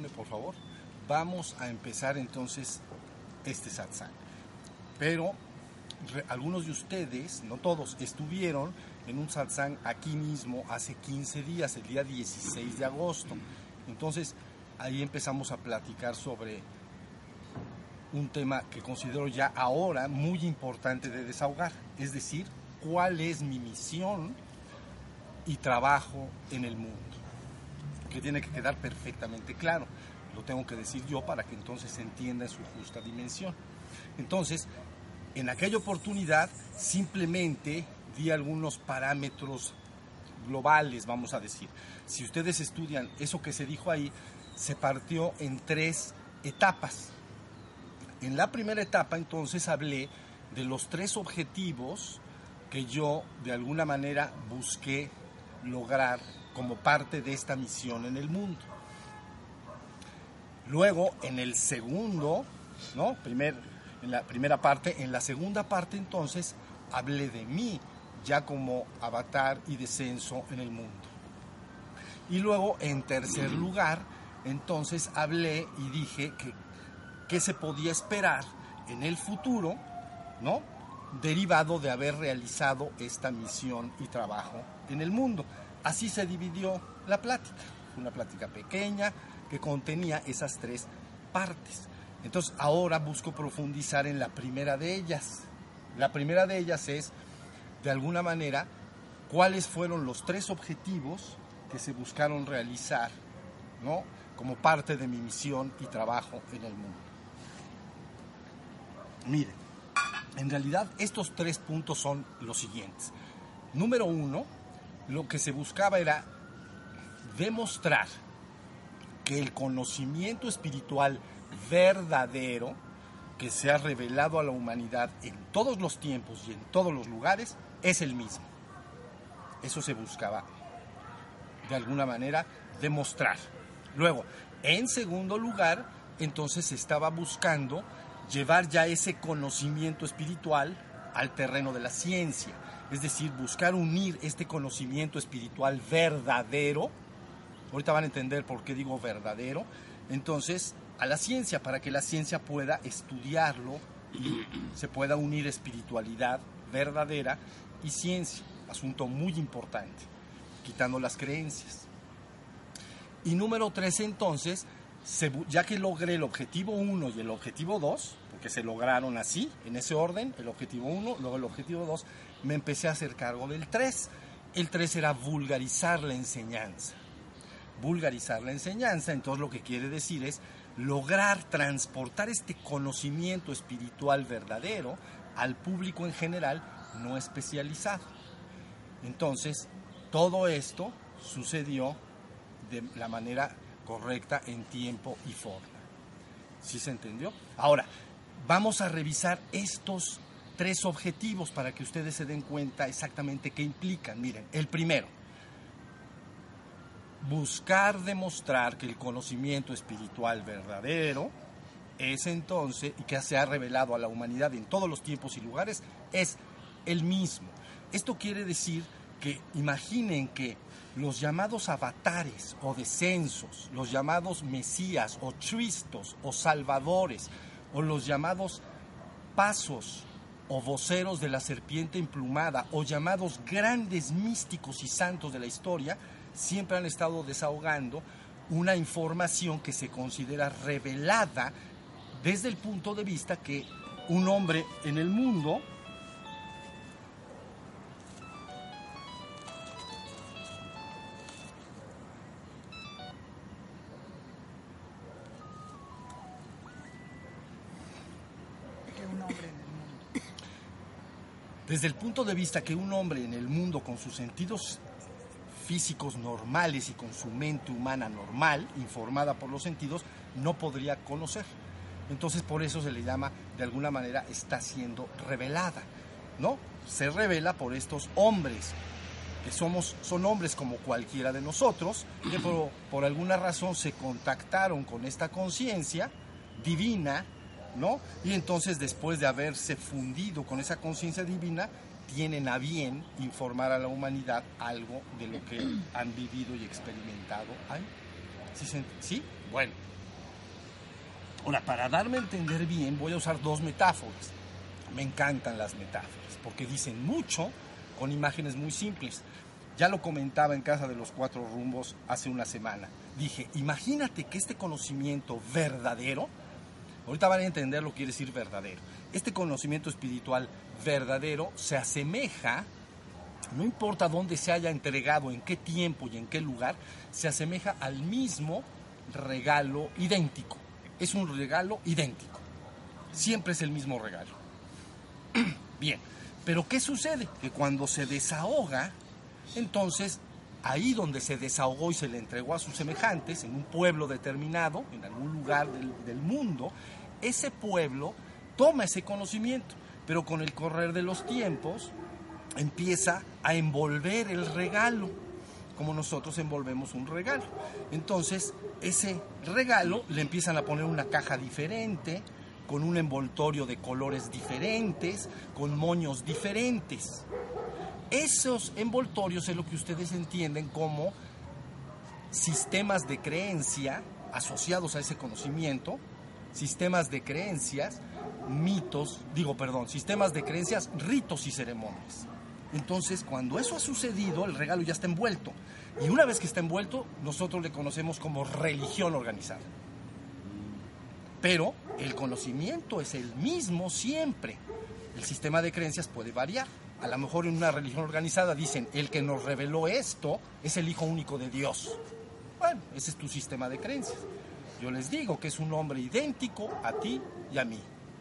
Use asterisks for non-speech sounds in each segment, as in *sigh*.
por favor. Vamos a empezar entonces este satsang. Pero algunos de ustedes, no todos, estuvieron en un satsang aquí mismo hace 15 días, el día 16 de agosto. Entonces, ahí empezamos a platicar sobre un tema que considero ya ahora muy importante de desahogar, es decir, cuál es mi misión y trabajo en el mundo, que tiene que quedar perfectamente claro. Lo tengo que decir yo para que entonces se entienda en su justa dimensión. Entonces, en aquella oportunidad simplemente di algunos parámetros globales, vamos a decir. Si ustedes estudian eso que se dijo ahí, se partió en tres etapas. En la primera etapa entonces hablé de los tres objetivos que yo de alguna manera busqué lograr como parte de esta misión en el mundo. Luego, en el segundo, ¿no? Primer, en la primera parte, en la segunda parte entonces hablé de mí, ya como avatar y descenso en el mundo. Y luego, en tercer lugar, entonces hablé y dije que, que se podía esperar en el futuro, ¿no? Derivado de haber realizado esta misión y trabajo en el mundo. Así se dividió la plática. Una plática pequeña que contenía esas tres partes. Entonces ahora busco profundizar en la primera de ellas. La primera de ellas es de alguna manera, cuáles fueron los tres objetivos que se buscaron realizar, ¿no? Como parte de mi misión y trabajo en el mundo. Miren, en realidad estos tres puntos son los siguientes. Número uno, lo que se buscaba era demostrar que el conocimiento espiritual verdadero que se ha revelado a la humanidad en todos los tiempos y en todos los lugares es el mismo. Eso se buscaba de alguna manera demostrar. Luego, en segundo lugar, entonces se estaba buscando llevar ya ese conocimiento espiritual al terreno de la ciencia, es decir, buscar unir este conocimiento espiritual verdadero, ahorita van a entender por qué digo verdadero, entonces a la ciencia, para que la ciencia pueda estudiarlo y se pueda unir espiritualidad verdadera y ciencia, asunto muy importante, quitando las creencias. Y número tres, entonces, ya que logré el objetivo 1 y el objetivo 2, porque se lograron así, en ese orden, el objetivo 1, luego el objetivo 2, me empecé a hacer cargo del 3. El 3 era vulgarizar la enseñanza. Vulgarizar la enseñanza, entonces lo que quiere decir es lograr transportar este conocimiento espiritual verdadero al público en general no especializado. Entonces, todo esto sucedió de la manera correcta en tiempo y forma. ¿Sí se entendió? Ahora, vamos a revisar estos tres objetivos para que ustedes se den cuenta exactamente qué implican. Miren, el primero, buscar demostrar que el conocimiento espiritual verdadero es entonces, y que se ha revelado a la humanidad en todos los tiempos y lugares, es el mismo. Esto quiere decir que imaginen que los llamados avatares o descensos, los llamados mesías o tristos o salvadores, o los llamados pasos o voceros de la serpiente emplumada, o llamados grandes místicos y santos de la historia, siempre han estado desahogando una información que se considera revelada desde el punto de vista que un hombre en el mundo desde el punto de vista que un hombre en el mundo con sus sentidos físicos normales y con su mente humana normal, informada por los sentidos, no podría conocer. Entonces por eso se le llama, de alguna manera, está siendo revelada, ¿no? Se revela por estos hombres, que somos, son hombres como cualquiera de nosotros, que por, por alguna razón se contactaron con esta conciencia divina, ¿no? Y entonces después de haberse fundido con esa conciencia divina, tienen a bien informar a la humanidad algo de lo que *clears throat* han vivido y experimentado ahí. ¿Sí? se- ¿Sí? Bueno. Ahora, para darme a entender bien, voy a usar dos metáforas. Me encantan las metáforas, porque dicen mucho con imágenes muy simples. Ya lo comentaba en Casa de los Cuatro Rumbos hace una semana. Dije, imagínate que este conocimiento verdadero, ahorita van a entender lo que quiere decir verdadero, este conocimiento espiritual verdadero se asemeja, no importa dónde se haya entregado, en qué tiempo y en qué lugar, se asemeja al mismo regalo idéntico. Es un regalo idéntico. Siempre es el mismo regalo. *clears throat* Bien, pero ¿qué sucede? Que cuando se desahoga, entonces ahí donde se desahogó y se le entregó a sus semejantes, en un pueblo determinado, en algún lugar del, del mundo, ese pueblo toma ese conocimiento, pero con el correr de los tiempos empieza a envolver el regalo, como nosotros envolvemos un regalo. Entonces, ese regalo le empiezan a poner una caja diferente, con un envoltorio de colores diferentes, con moños diferentes. Esos envoltorios es lo que ustedes entienden como sistemas de creencia asociados a ese conocimiento, sistemas de creencias, mitos, digo, perdón, sistemas de creencias, ritos y ceremonias. Entonces, cuando eso ha sucedido, el regalo ya está envuelto. Y una vez que está envuelto, nosotros le conocemos como religión organizada. Pero el conocimiento es el mismo siempre. El sistema de creencias puede variar. A lo mejor en una religión organizada dicen, el que nos reveló esto es el Hijo único de Dios. Bueno, ese es tu sistema de creencias. Yo les digo que es un hombre idéntico a ti y a mí.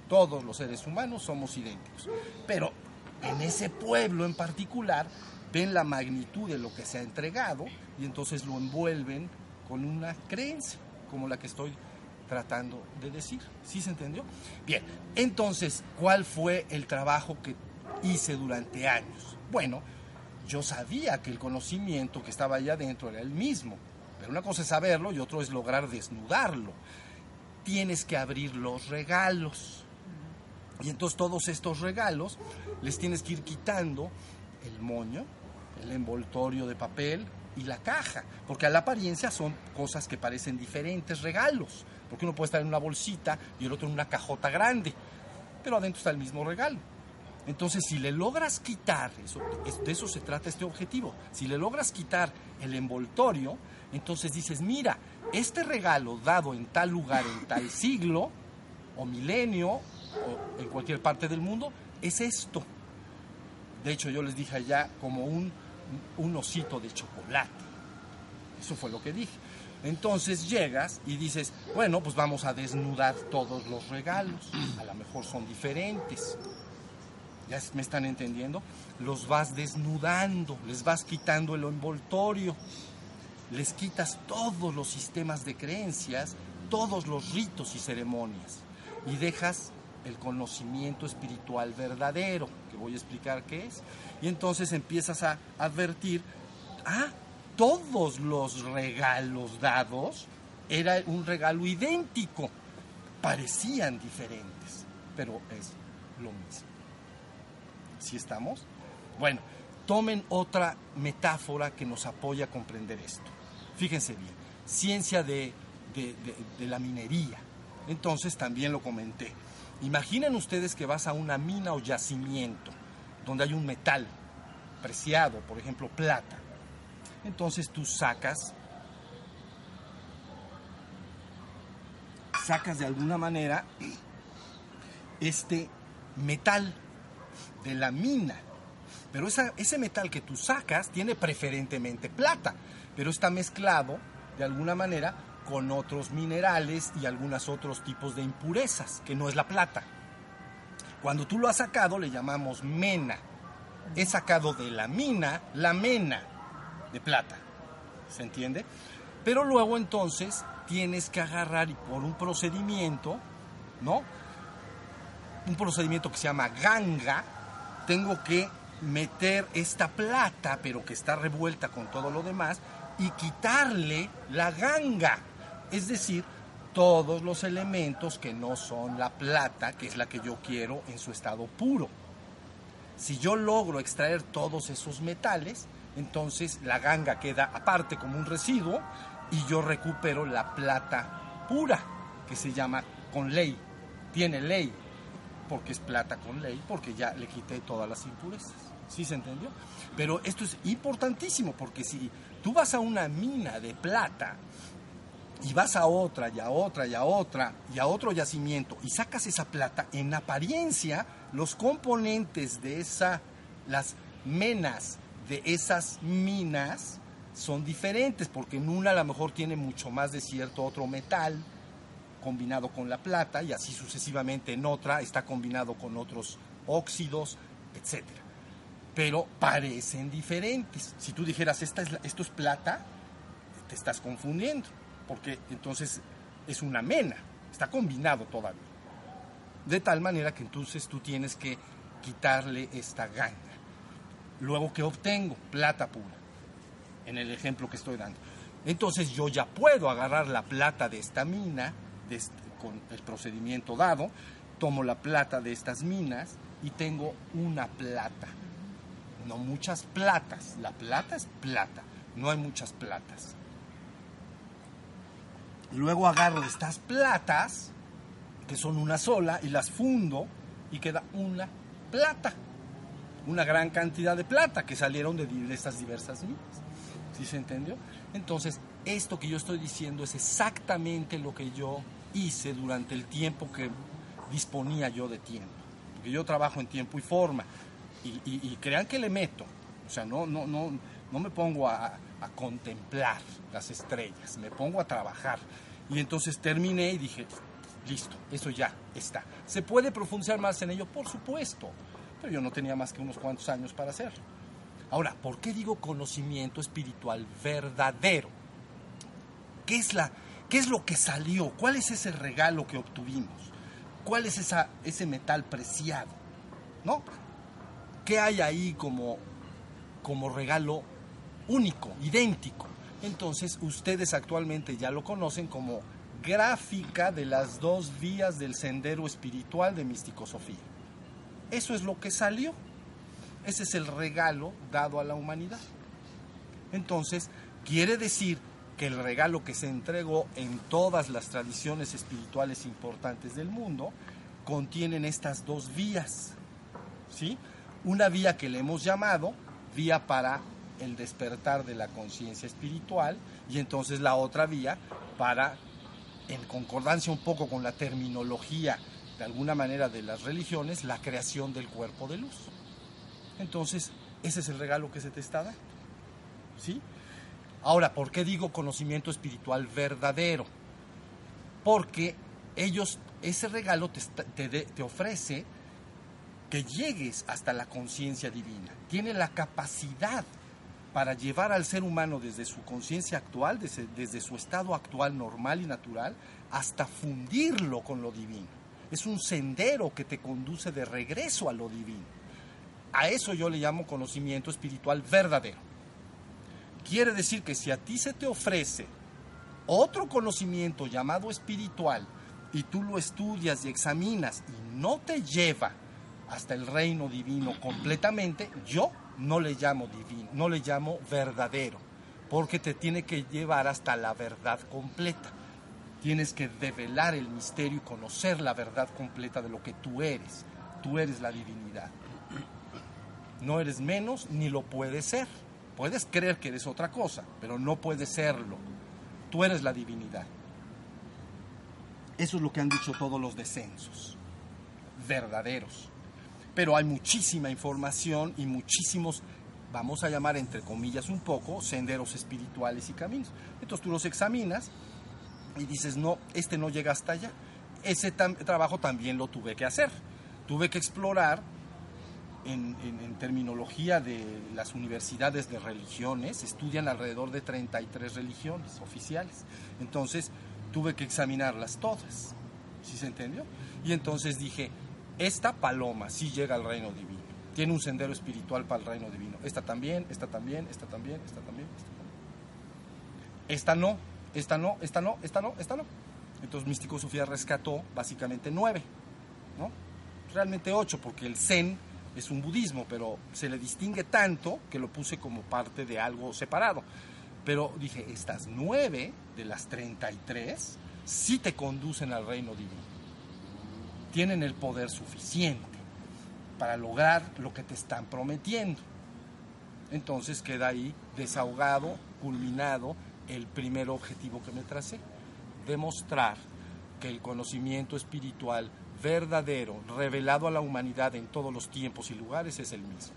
Todos los seres humanos somos idénticos. Pero en ese pueblo en particular ven la magnitud de lo que se ha entregado y entonces lo envuelven con una creencia, como la que estoy tratando de decir. ¿Sí se entendió? Bien, entonces, ¿cuál fue el trabajo que hice durante años? Bueno, yo sabía que el conocimiento que estaba allá adentro era el mismo, pero una cosa es saberlo y otro es lograr desnudarlo. Tienes que abrir los regalos. Y entonces todos estos regalos les tienes que ir quitando el moño, el envoltorio de papel y la caja, porque a la apariencia son cosas que parecen diferentes regalos, porque uno puede estar en una bolsita y el otro en una cajota grande, pero adentro está el mismo regalo. Entonces, si le logras quitar, eso, de eso se trata este objetivo, si le logras quitar el envoltorio, entonces dices, mira, este regalo dado en tal lugar, en tal *laughs* siglo, o milenio, o en cualquier parte del mundo, es esto. De hecho, yo les dije allá como un, un osito de chocolate. Eso fue lo que dije. Entonces llegas y dices, bueno, pues vamos a desnudar todos los regalos. A lo mejor son diferentes. ¿Ya me están entendiendo? Los vas desnudando, les vas quitando el envoltorio, les quitas todos los sistemas de creencias, todos los ritos y ceremonias y dejas el conocimiento espiritual verdadero, que voy a explicar qué es. Y entonces empiezas a advertir, ah, todos los regalos dados era un regalo idéntico, parecían diferentes, pero es lo mismo. ¿Sí estamos? Bueno, tomen otra metáfora que nos apoya a comprender esto. Fíjense bien, ciencia de, de, de, de la minería. Entonces también lo comenté. Imaginen ustedes que vas a una mina o yacimiento donde hay un metal preciado, por ejemplo plata. Entonces tú sacas, sacas de alguna manera este metal de la mina. Pero ese metal que tú sacas tiene preferentemente plata, pero está mezclado de alguna manera con otros minerales y algunos otros tipos de impurezas, que no es la plata. Cuando tú lo has sacado le llamamos mena. He sacado de la mina la mena de plata. ¿Se entiende? Pero luego entonces tienes que agarrar y por un procedimiento, ¿no? Un procedimiento que se llama ganga, tengo que meter esta plata, pero que está revuelta con todo lo demás, y quitarle la ganga. Es decir, todos los elementos que no son la plata, que es la que yo quiero en su estado puro. Si yo logro extraer todos esos metales, entonces la ganga queda aparte como un residuo y yo recupero la plata pura, que se llama con ley. Tiene ley, porque es plata con ley, porque ya le quité todas las impurezas. ¿Sí se entendió? Pero esto es importantísimo, porque si tú vas a una mina de plata y vas a otra y a otra y a otra y a otro yacimiento y sacas esa plata, en apariencia los componentes de esa, las menas de esas minas son diferentes, porque en una a lo mejor tiene mucho más de cierto otro metal combinado con la plata y así sucesivamente en otra está combinado con otros óxidos, etc. Pero parecen diferentes. Si tú dijeras, Esta es esto es plata, te estás confundiendo, porque entonces es una mena, está combinado todavía. De tal manera que entonces tú tienes que quitarle esta ganga. Luego, ¿qué obtengo? Plata pura, en el ejemplo que estoy dando. Entonces yo ya puedo agarrar la plata de esta mina con el procedimiento dado, tomo la plata de estas minas y tengo una plata. No muchas platas, la plata es plata, no hay muchas platas. Luego agarro estas platas, que son una sola, y las fundo y queda una plata una gran cantidad de plata que salieron de, estas diversas minas. ¿Sí se entendió? Entonces, esto que yo estoy diciendo es exactamente lo que yo hice durante el tiempo que disponía yo de tiempo. Porque yo trabajo en tiempo y forma. Y, crean que le meto. O sea, no, no, no, no me pongo a, a contemplar las estrellas, me pongo a trabajar. Y entonces terminé y dije, listo, eso ya está. ¿Se puede profundizar más en ello? Por supuesto pero yo no tenía más que unos cuantos años para hacerlo. Ahora, ¿por qué digo conocimiento espiritual verdadero? ¿Qué es, la, qué es lo que salió? ¿Cuál es ese regalo que obtuvimos? ¿Cuál es ese metal preciado? ¿No? ¿Qué hay ahí como, como regalo único, idéntico? Entonces, ustedes actualmente ya lo conocen como gráfica de las dos vías del sendero espiritual de Sofía. Eso es lo que salió. Ese es el regalo dado a la humanidad. Entonces, quiere decir que el regalo que se entregó en todas las tradiciones espirituales importantes del mundo contienen estas dos vías. ¿Sí? Una vía que le hemos llamado vía para el despertar de la conciencia espiritual y entonces la otra vía para, en concordancia un poco con la terminología de alguna manera de las religiones la creación del cuerpo de luz. Entonces, ese es el regalo que se te está dando. ¿Sí? Ahora, ¿por qué digo conocimiento espiritual verdadero? Porque ellos, ese regalo te, ofrece que llegues hasta la conciencia divina. Tiene la capacidad para llevar al ser humano desde su conciencia actual, desde, su estado actual normal y natural, hasta fundirlo con lo divino es un sendero que te conduce de regreso a lo divino. A eso yo le llamo conocimiento espiritual verdadero. Quiere decir que si a ti se te ofrece otro conocimiento llamado espiritual y tú lo estudias y examinas y no te lleva hasta el reino divino completamente, yo no le llamo divino, no le llamo verdadero, porque te tiene que llevar hasta la verdad completa. Tienes que develar el misterio y conocer la verdad completa de lo que tú eres. Tú eres la divinidad. No eres menos ni lo puedes ser. Puedes creer que eres otra cosa, pero no puedes serlo. Tú eres la divinidad. Eso es lo que han dicho todos los descensos, verdaderos. Pero hay muchísima información y muchísimos, vamos a llamar entre comillas un poco, senderos espirituales y caminos. Entonces tú los examinas y dices, no, este no llega hasta allá. Ese trabajo también lo tuve que hacer. Tuve que explorar en, terminología de las universidades de religiones, estudian alrededor de 33 religiones oficiales. Entonces tuve que examinarlas todas. ¿Sí se entendió? Y entonces dije, esta paloma sí llega al reino divino. Tiene un sendero espiritual para el reino divino. Esta también, esta también, esta también, esta también, esta también. Esta no, esta no, esta no, esta no, esta no. Entonces Místico Sofía rescató básicamente nueve, ¿no? Realmente ocho, porque el Zen es un budismo, pero se le distingue tanto que lo puse como parte de algo separado. Pero dije, estas nueve de las 33 sí te conducen al reino divino. Tienen el poder suficiente para lograr lo que te están prometiendo. Entonces queda ahí desahogado, culminado el primer objetivo que me tracé, demostrar que el conocimiento espiritual verdadero, revelado a la humanidad en todos los tiempos y lugares, es el mismo.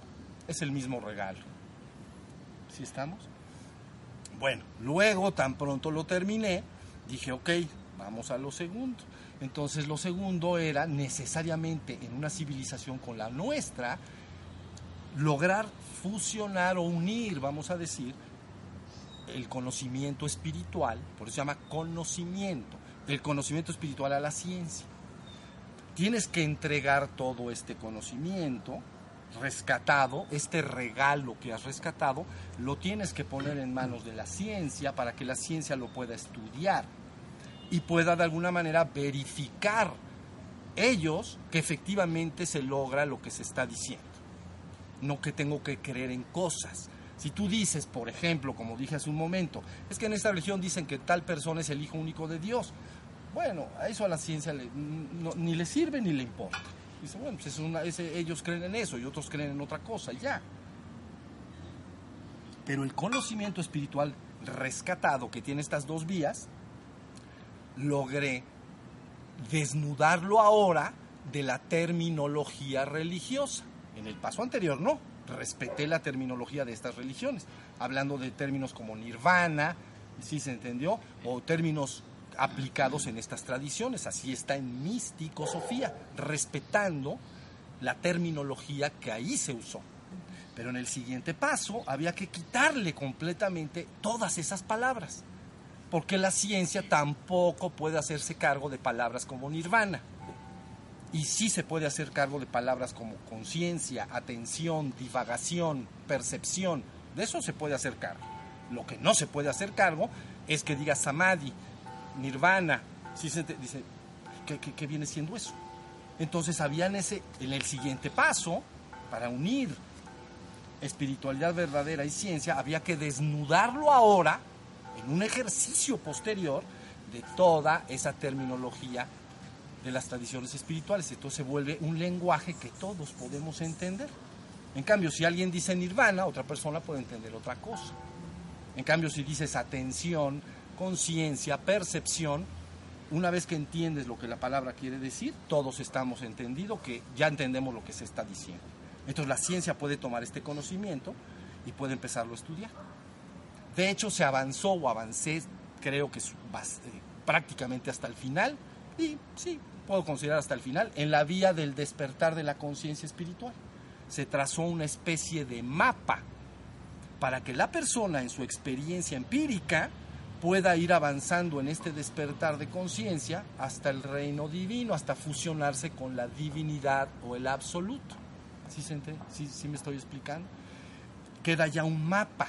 Es el mismo regalo. ¿Sí estamos? Bueno, luego, tan pronto lo terminé, dije, ok, vamos a lo segundo. Entonces lo segundo era necesariamente en una civilización con la nuestra, lograr fusionar o unir, vamos a decir, el conocimiento espiritual, por eso se llama conocimiento, el conocimiento espiritual a la ciencia. Tienes que entregar todo este conocimiento rescatado, este regalo que has rescatado, lo tienes que poner en manos de la ciencia para que la ciencia lo pueda estudiar y pueda de alguna manera verificar ellos que efectivamente se logra lo que se está diciendo. No que tengo que creer en cosas. Si tú dices, por ejemplo, como dije hace un momento, es que en esta religión dicen que tal persona es el hijo único de Dios. Bueno, a eso a la ciencia ni le sirve ni le importa. Dice, bueno, pues ellos creen en eso y otros creen en otra cosa, ya. Pero el conocimiento espiritual rescatado que tiene estas dos vías, logré desnudarlo ahora de la terminología religiosa. En el paso anterior no, respeté la terminología de estas religiones, hablando de términos como nirvana, si se entendió, o términos aplicados en estas tradiciones. Así está en místico Sofía, respetando la terminología que ahí se usó. Pero en el siguiente paso había que quitarle completamente todas esas palabras, porque la ciencia tampoco puede hacerse cargo de palabras como nirvana. Y sí se puede hacer cargo de palabras como conciencia, atención, divagación, percepción. De eso se puede hacer cargo. Lo que no se puede hacer cargo es que diga samadhi, nirvana. si se dice, ¿qué, viene siendo eso? Entonces había en, ese, en el siguiente paso, para unir espiritualidad verdadera y ciencia, había que desnudarlo ahora, en un ejercicio posterior, de toda esa terminología de las tradiciones espirituales. Entonces se vuelve un lenguaje que todos podemos entender. En cambio, si alguien dice nirvana, otra persona puede entender otra cosa. En cambio, si dices atención, conciencia, percepción, una vez que entiendes lo que la palabra quiere decir, todos estamos entendidos que ya entendemos lo que se está diciendo. Entonces la ciencia puede tomar este conocimiento y puede empezarlo a estudiar. De hecho, se avanzó o avancé, creo que eh, prácticamente hasta el final, y sí, puedo considerar hasta el final, en la vía del despertar de la conciencia espiritual. Se trazó una especie de mapa para que la persona en su experiencia empírica pueda ir avanzando en este despertar de conciencia hasta el reino divino, hasta fusionarse con la divinidad o el absoluto. ¿Sí, ¿Sí, sí me estoy explicando? Queda ya un mapa.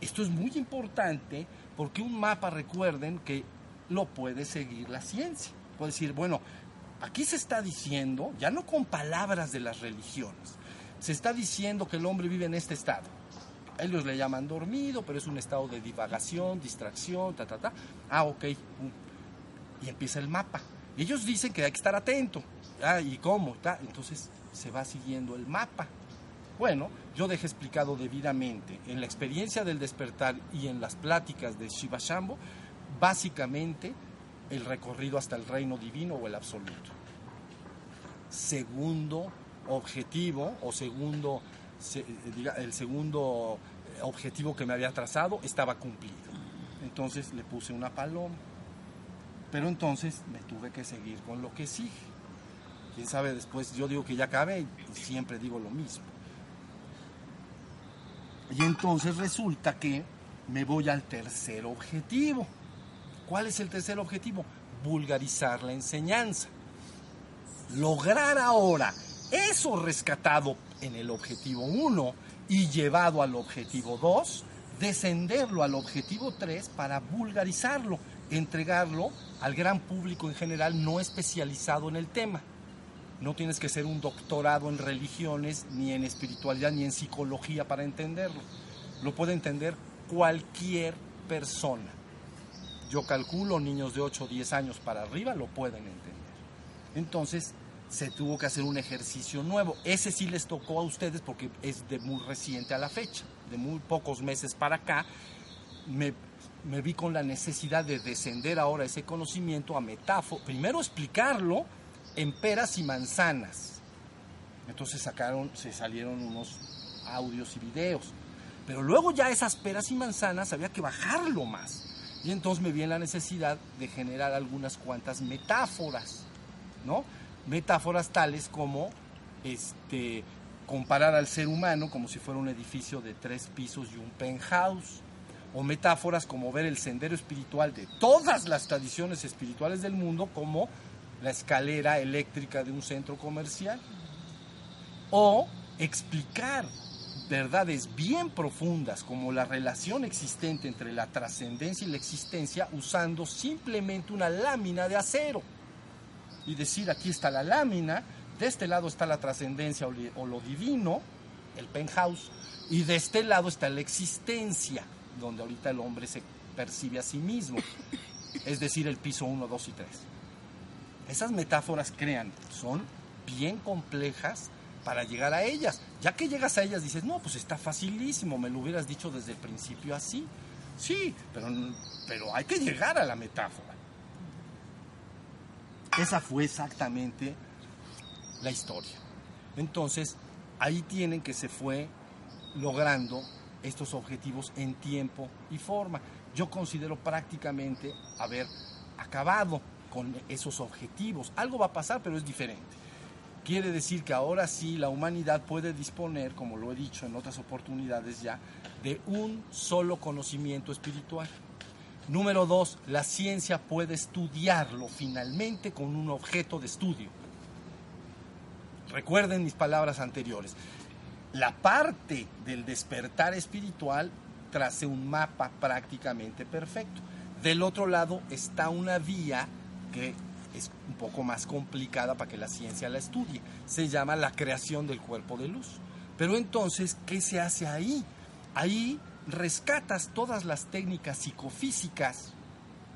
Esto es muy importante porque un mapa, recuerden que lo puede seguir la ciencia. Puede decir, bueno, aquí se está diciendo, ya no con palabras de las religiones, se está diciendo que el hombre vive en este estado ellos le llaman dormido, pero es un estado de divagación, distracción, ta, ta, ta. Ah, ok. Y empieza el mapa. ellos dicen que hay que estar atento. Ah, ¿y cómo? Entonces se va siguiendo el mapa. Bueno, yo dejé explicado debidamente en la experiencia del despertar y en las pláticas de Shiva Shambho, básicamente el recorrido hasta el reino divino o el absoluto. Segundo objetivo o segundo el segundo objetivo que me había trazado estaba cumplido. Entonces le puse una paloma. Pero entonces me tuve que seguir con lo que sigue. Quién sabe después, yo digo que ya acabé y siempre digo lo mismo. Y entonces resulta que me voy al tercer objetivo. ¿Cuál es el tercer objetivo? Vulgarizar la enseñanza. Lograr ahora eso rescatado en el objetivo 1 y llevado al objetivo 2, descenderlo al objetivo 3 para vulgarizarlo, entregarlo al gran público en general no especializado en el tema. No tienes que ser un doctorado en religiones, ni en espiritualidad, ni en psicología para entenderlo. Lo puede entender cualquier persona. yo calculo niños de 8 o 10 años para arriba lo pueden entender. Entonces se tuvo que hacer un ejercicio nuevo. Ese sí les tocó a ustedes porque es de muy reciente a la fecha, de muy pocos meses para acá. Me, me vi con la necesidad de descender ahora ese conocimiento a metáfora. Primero explicarlo en peras y manzanas. Entonces sacaron, se salieron unos audios y videos. Pero luego ya esas peras y manzanas había que bajarlo más. Y entonces me vi en la necesidad de generar algunas cuantas metáforas, ¿no? Metáforas tales como este, comparar al ser humano como si fuera un edificio de tres pisos y un penthouse, o metáforas como ver el sendero espiritual de todas las tradiciones espirituales del mundo como la escalera eléctrica de un centro comercial, o explicar verdades bien profundas como la relación existente entre la trascendencia y la existencia usando simplemente una lámina de acero. Y decir, aquí está la lámina, de este lado está la trascendencia o lo divino, el penthouse, y de este lado está la existencia, donde ahorita el hombre se percibe a sí mismo, es decir, el piso 1, 2 y 3. Esas metáforas, crean, son bien complejas para llegar a ellas. Ya que llegas a ellas dices, no, pues está facilísimo, me lo hubieras dicho desde el principio así. Sí, pero, pero hay que llegar a la metáfora. Esa fue exactamente la historia. Entonces, ahí tienen que se fue logrando estos objetivos en tiempo y forma. Yo considero prácticamente haber acabado con esos objetivos. Algo va a pasar, pero es diferente. Quiere decir que ahora sí la humanidad puede disponer, como lo he dicho en otras oportunidades ya, de un solo conocimiento espiritual. Número dos, la ciencia puede estudiarlo finalmente con un objeto de estudio. Recuerden mis palabras anteriores. La parte del despertar espiritual trace un mapa prácticamente perfecto. Del otro lado está una vía que es un poco más complicada para que la ciencia la estudie. Se llama la creación del cuerpo de luz. Pero entonces, ¿qué se hace ahí? Ahí rescatas todas las técnicas psicofísicas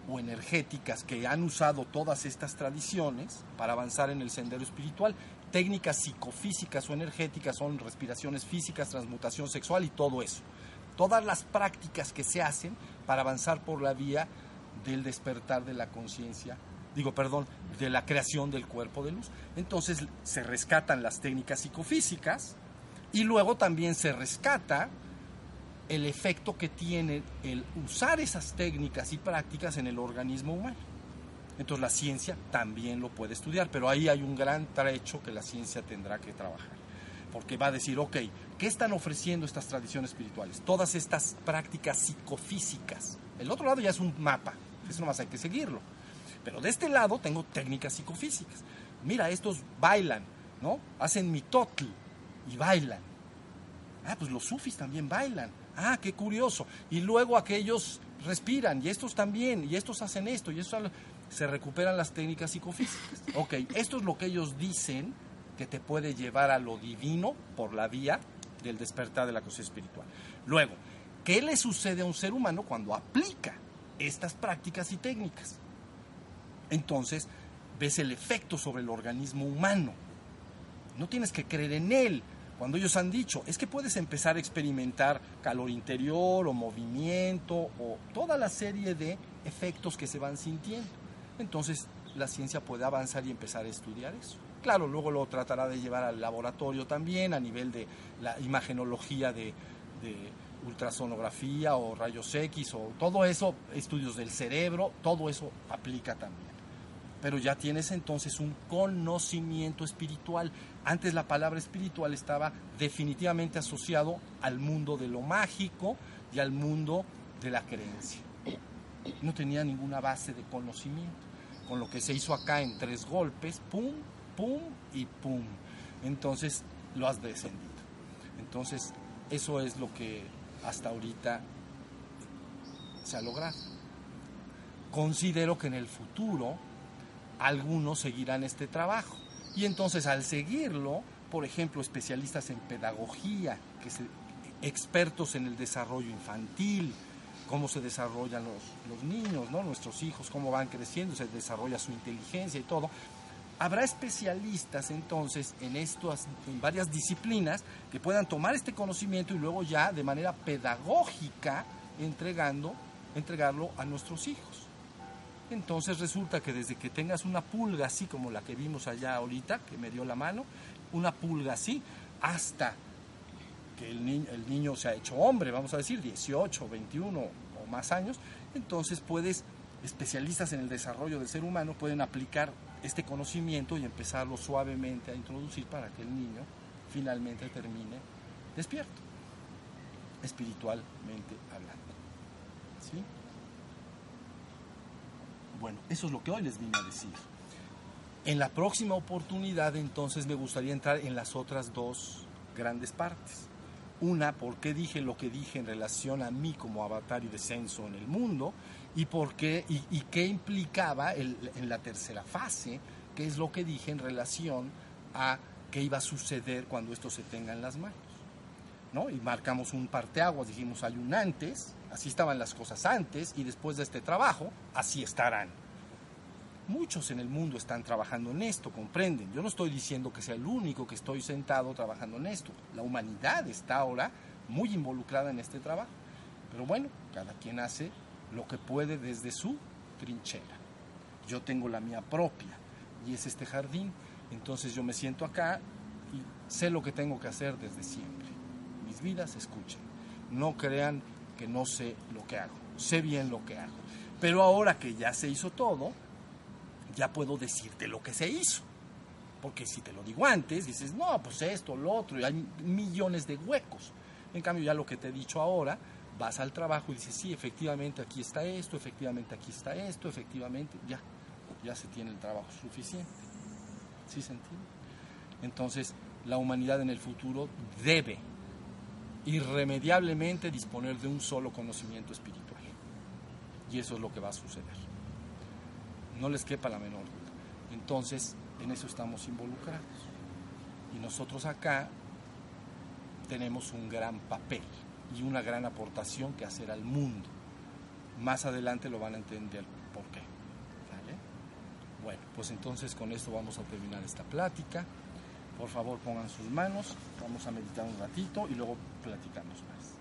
o energéticas que han usado todas estas tradiciones para avanzar en el sendero espiritual. Técnicas psicofísicas o energéticas son respiraciones físicas, transmutación sexual y todo eso. Todas las prácticas que se hacen para avanzar por la vía del despertar de la conciencia digo, perdón, de la creación del cuerpo de luz. Entonces se rescatan las técnicas psicofísicas y luego también se rescata el efecto que tiene el usar esas técnicas y prácticas en el organismo humano. Entonces la ciencia también lo puede estudiar, pero ahí hay un gran trecho que la ciencia tendrá que trabajar. Porque va a decir, ok, ¿qué están ofreciendo estas tradiciones espirituales? Todas estas prácticas psicofísicas. El otro lado ya es un mapa, eso nomás hay que seguirlo pero de este lado tengo técnicas psicofísicas. Mira, estos bailan, ¿no? Hacen mitotl y bailan. Ah, pues los sufis también bailan. Ah, qué curioso. Y luego aquellos respiran y estos también, y estos hacen esto, y eso se recuperan las técnicas psicofísicas. *laughs* Ok, esto es lo que ellos dicen que te puede llevar a lo divino por la vía del despertar de la conciencia espiritual. Luego, ¿qué le sucede a un ser humano cuando aplica estas prácticas y técnicas? entonces ves el efecto sobre el organismo humano. No tienes que creer en él. Cuando ellos han dicho, es que puedes empezar a experimentar calor interior o movimiento o toda la serie de efectos que se van sintiendo. Entonces la ciencia puede avanzar y empezar a estudiar eso. Claro, luego lo tratará de llevar al laboratorio también a nivel de la imagenología de, ultrasonografía o rayos X o todo eso, estudios del cerebro, todo eso aplica también pero ya tienes entonces un conocimiento espiritual. Antes la palabra espiritual estaba definitivamente asociado al mundo de lo mágico y al mundo de la creencia. No tenía ninguna base de conocimiento. Con lo que se hizo acá en tres golpes, pum, pum y pum. Entonces lo has descendido. Entonces eso es lo que hasta ahorita se ha logrado. Considero que en el futuro algunos seguirán este trabajo. Y entonces al seguirlo, por ejemplo, especialistas en pedagogía, que expertos en el desarrollo infantil, cómo se desarrollan los, los niños, ¿no? nuestros hijos, cómo van creciendo, se desarrolla su inteligencia y todo. Habrá especialistas entonces en, estas, en varias disciplinas que puedan tomar este conocimiento y luego ya de manera pedagógica entregando, entregarlo a nuestros hijos. Entonces resulta que desde que tengas una pulga así como la que vimos allá ahorita, que me dio la mano, una pulga así, hasta que el niño, se ha hecho hombre, vamos a decir, 18, 21 o más años, entonces puedes, especialistas en el desarrollo del ser humano, pueden aplicar este conocimiento y empezarlo suavemente a introducir para que el niño finalmente termine despierto, espiritualmente hablando. ¿Sí? Bueno, eso es lo que hoy les vine a decir. En la próxima oportunidad entonces me gustaría entrar en las otras dos grandes partes. Una, por qué dije lo que dije en relación a mí como avatar y descenso en el mundo, y por qué, y, qué implicaba en la tercera fase, qué es lo que dije en relación a qué iba a suceder cuando esto se tenga en las manos. Y marcamos un parteaguas, dijimos hay un antes, así estaban las cosas antes, y después de este trabajo, así estarán. Muchos en el mundo están trabajando en esto, comprenden. Yo no estoy diciendo que sea el único que estoy sentado trabajando en esto. La humanidad está ahora muy involucrada en este trabajo. Pero bueno, cada quien hace lo que puede desde su trinchera. Yo tengo la mía propia y es este jardín. Entonces yo me siento acá y sé lo que tengo que hacer desde siempre. Vidas escuchen. No crean que no sé lo que hago. Sé bien lo que hago. Pero ahora que ya se hizo todo, ya puedo decirte lo que se hizo. Porque si te lo digo antes, dices, no, pues esto, lo otro, y hay millones de huecos. En cambio, ya lo que te he dicho ahora, vas al trabajo y dices, sí, efectivamente aquí está esto, efectivamente aquí está esto, efectivamente, ya, ya se tiene el trabajo suficiente. ¿Sí se entiende? Entonces, la humanidad en el futuro debe irremediablemente disponer de un solo conocimiento espiritual. Y eso es lo que va a suceder no les quepa la menor duda. Entonces, en eso estamos involucrados. Y nosotros acá tenemos un gran papel y una gran aportación que hacer al mundo. Más adelante lo van a entender por qué. Bueno, pues entonces con esto vamos a terminar esta plática. Por favor pongan sus manos, vamos a meditar un ratito y luego platicamos más.